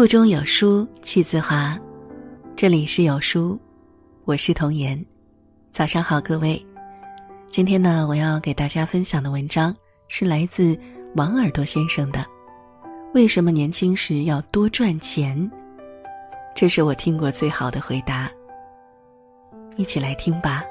腹中有书气自华，这里是有书，我是童言。早上好，各位。今天呢，我要给大家分享的文章是来自王耳朵先生的《为什么年轻时要多赚钱》。这是我听过最好的回答。一起来听吧。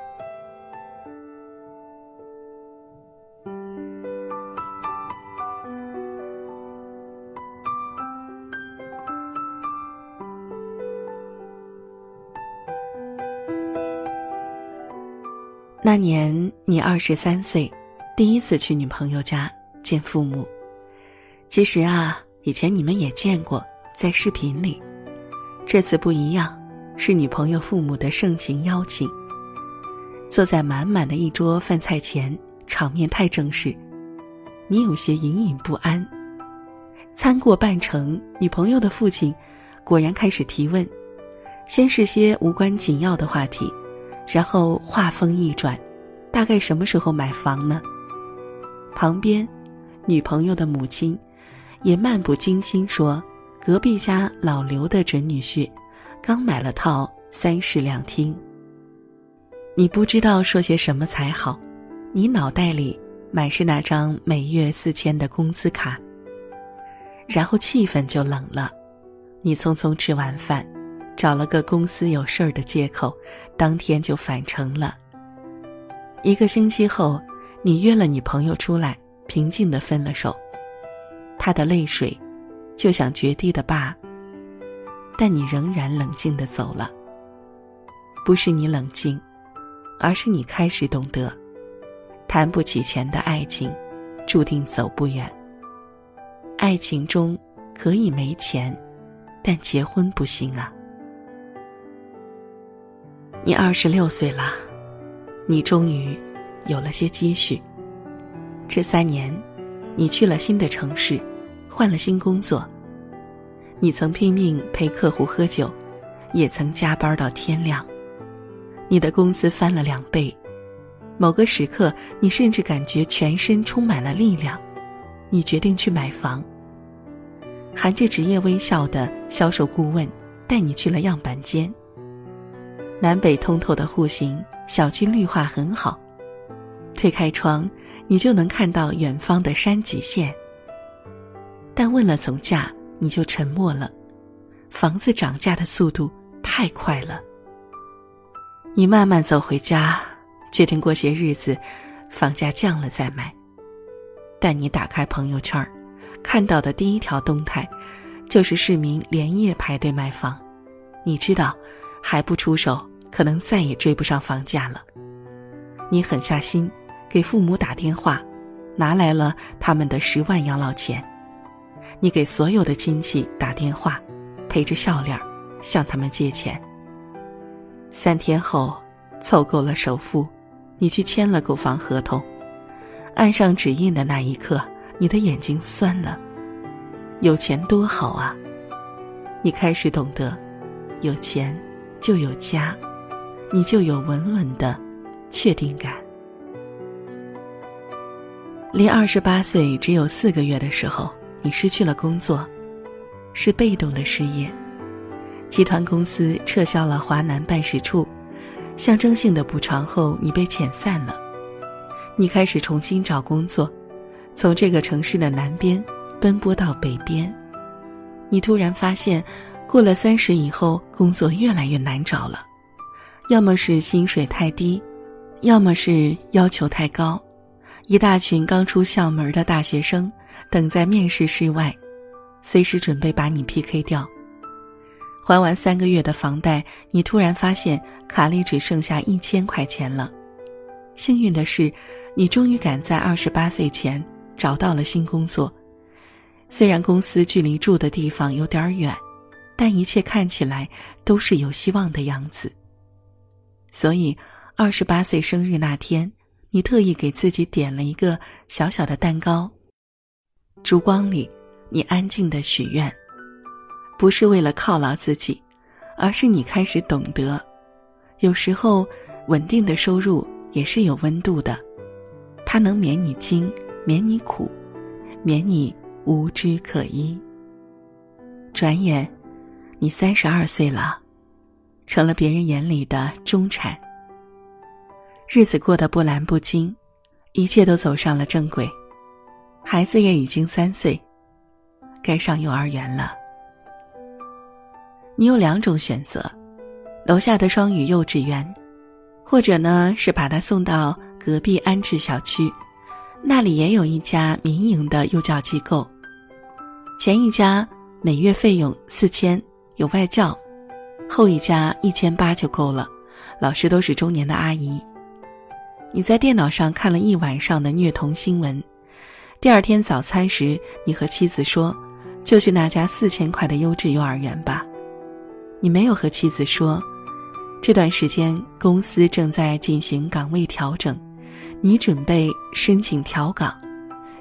那年你二十三岁，第一次去女朋友家见父母。其实啊，以前你们也见过，在视频里。这次不一样，是女朋友父母的盛情邀请。坐在满满的一桌饭菜前，场面太正式，你有些隐隐不安。餐过半程，女朋友的父亲果然开始提问，先是些无关紧要的话题。然后话锋一转，大概什么时候买房呢？旁边，女朋友的母亲也漫不经心说：“隔壁家老刘的准女婿，刚买了套三室两厅。”你不知道说些什么才好，你脑袋里满是那张每月四千的工资卡。然后气氛就冷了，你匆匆吃完饭。找了个公司有事儿的借口，当天就返程了。一个星期后，你约了女朋友出来，平静的分了手。她的泪水，就像决堤的坝。但你仍然冷静的走了。不是你冷静，而是你开始懂得，谈不起钱的爱情，注定走不远。爱情中可以没钱，但结婚不行啊。你二十六岁了，你终于有了些积蓄。这三年，你去了新的城市，换了新工作。你曾拼命陪客户喝酒，也曾加班到天亮。你的工资翻了两倍，某个时刻，你甚至感觉全身充满了力量。你决定去买房。含着职业微笑的销售顾问带你去了样板间。南北通透的户型，小区绿化很好。推开窗，你就能看到远方的山脊线。但问了总价，你就沉默了。房子涨价的速度太快了。你慢慢走回家，决定过些日子，房价降了再买。但你打开朋友圈，看到的第一条动态，就是市民连夜排队买房。你知道，还不出手。可能再也追不上房价了。你狠下心，给父母打电话，拿来了他们的十万养老钱。你给所有的亲戚打电话，陪着笑脸向他们借钱。三天后，凑够了首付，你去签了购房合同。按上指印的那一刻，你的眼睛酸了。有钱多好啊！你开始懂得，有钱就有家。你就有稳稳的确定感。离二十八岁只有四个月的时候，你失去了工作，是被动的失业。集团公司撤销了华南办事处，象征性的补偿后，你被遣散了。你开始重新找工作，从这个城市的南边奔波到北边。你突然发现，过了三十以后，工作越来越难找了。要么是薪水太低，要么是要求太高，一大群刚出校门的大学生等在面试室外，随时准备把你 PK 掉。还完三个月的房贷，你突然发现卡里只剩下一千块钱了。幸运的是，你终于赶在二十八岁前找到了新工作，虽然公司距离住的地方有点远，但一切看起来都是有希望的样子。所以，二十八岁生日那天，你特意给自己点了一个小小的蛋糕。烛光里，你安静的许愿，不是为了犒劳自己，而是你开始懂得，有时候稳定的收入也是有温度的，它能免你惊，免你苦，免你无枝可依。转眼你三十二岁了，成了别人眼里的中产。日子过得波澜不惊，一切都走上了正轨，孩子也已经三岁，该上幼儿园了。你有两种选择：楼下的双语幼稚园，或者呢是把他送到隔壁安置小区，那里也有一家民营的幼教机构。前一家每月费用四千。有外教，后一家一千八就够了，老师都是中年的阿姨。你在电脑上看了一晚上的虐童新闻，第二天早餐时，你和妻子说：“就去那家四千块的优质幼儿园吧。”你没有和妻子说，这段时间公司正在进行岗位调整，你准备申请调岗，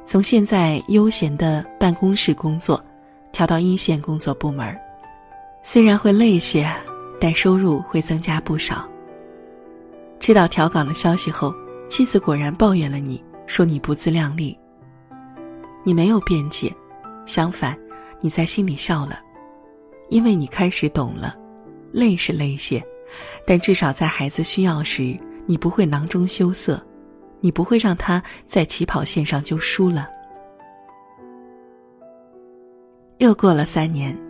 从现在悠闲的办公室工作，调到一线工作部门。虽然会累些，但收入会增加不少。知道调岗的消息后，妻子果然抱怨了你，说你不自量力。你没有辩解，相反，你在心里笑了，因为你开始懂了，累是累些，但至少在孩子需要时，你不会囊中羞涩，你不会让他在起跑线上就输了。又过了三年。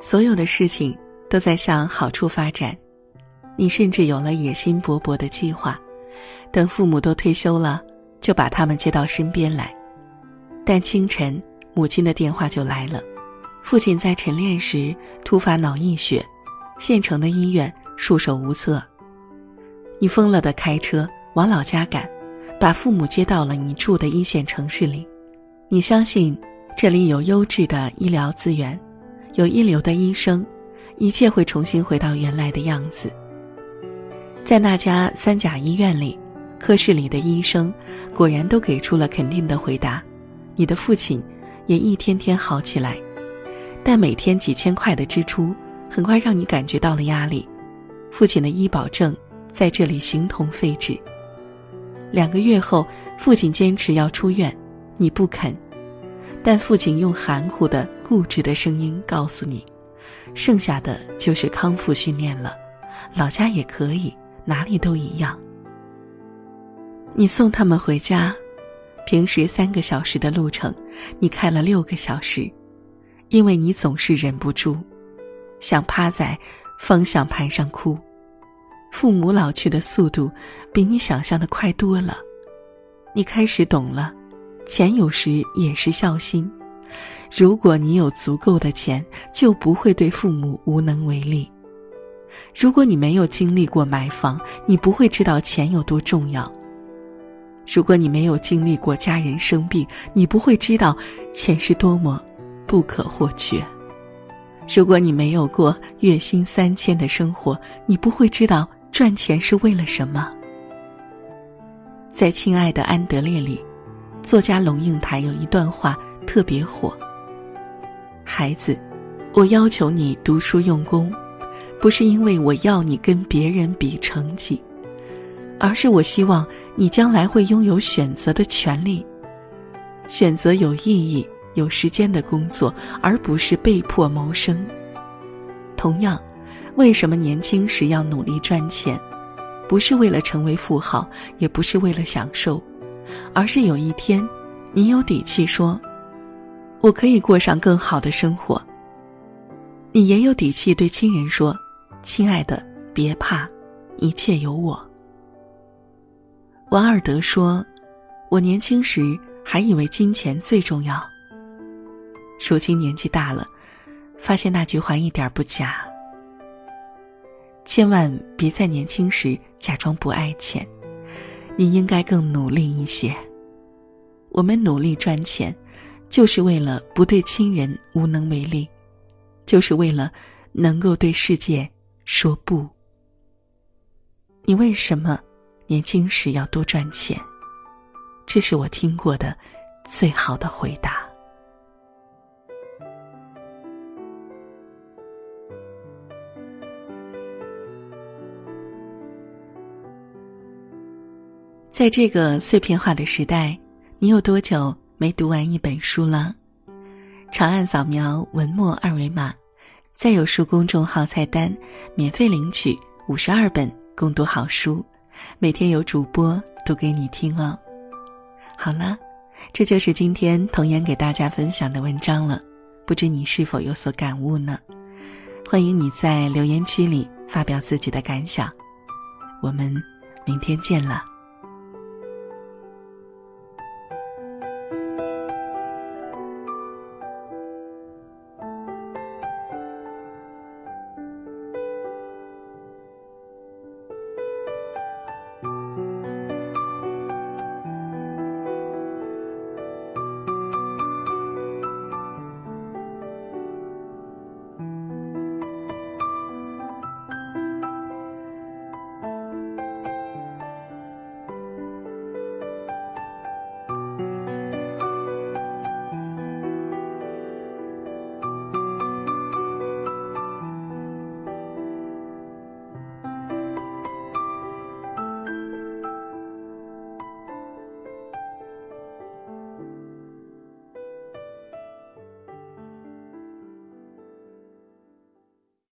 所有的事情都在向好处发展，你甚至有了野心勃勃的计划，等父母都退休了，就把他们接到身边来。但清晨，母亲的电话就来了，父亲在晨练时突发脑溢血，县城的医院束手无策。你疯了的开车往老家赶，把父母接到了你住的一线城市里，你相信这里有优质的医疗资源。有一流的医生，一切会重新回到原来的样子。在那家三甲医院里，科室里的医生果然都给出了肯定的回答。你的父亲也一天天好起来，但每天几千块的支出很快让你感觉到了压力。父亲的医保证在这里形同废纸。两个月后，父亲坚持要出院，你不肯。但父亲用含糊的、固执的声音告诉你：“剩下的就是康复训练了，老家也可以，哪里都一样。”你送他们回家，平时三个小时的路程，你开了六个小时，因为你总是忍不住，想趴在方向盘上哭。父母老去的速度比你想象的快多了，你开始懂了。钱有时也是孝心，如果你有足够的钱，就不会对父母无能为力。如果你没有经历过买房，你不会知道钱有多重要。如果你没有经历过家人生病，你不会知道钱是多么不可或缺。如果你没有过月薪三千的生活，你不会知道赚钱是为了什么。在亲爱的安德烈里。作家龙应台有一段话特别火：“孩子，我要求你读书用功，不是因为我要你跟别人比成绩，而是我希望你将来会拥有选择的权利，选择有意义、有时间的工作，而不是被迫谋生。同样，为什么年轻时要努力赚钱？不是为了成为富豪，也不是为了享受。”而是有一天，你有底气说：“我可以过上更好的生活。”你也有底气对亲人说：“亲爱的，别怕，一切有我。”王尔德说：“我年轻时还以为金钱最重要，如今年纪大了，发现那句话一点不假。千万别在年轻时假装不爱钱。”你应该更努力一些。我们努力赚钱，就是为了不对亲人无能为力，就是为了能够对世界说不。你为什么年轻时要多赚钱？这是我听过的最好的回答。在这个碎片化的时代，你有多久没读完一本书了？长按扫描文末二维码，在有书公众号菜单免费领取五十二本共读好书，每天有主播读给你听哦。好了，这就是今天童言给大家分享的文章了，不知你是否有所感悟呢？欢迎你在留言区里发表自己的感想，我们明天见了。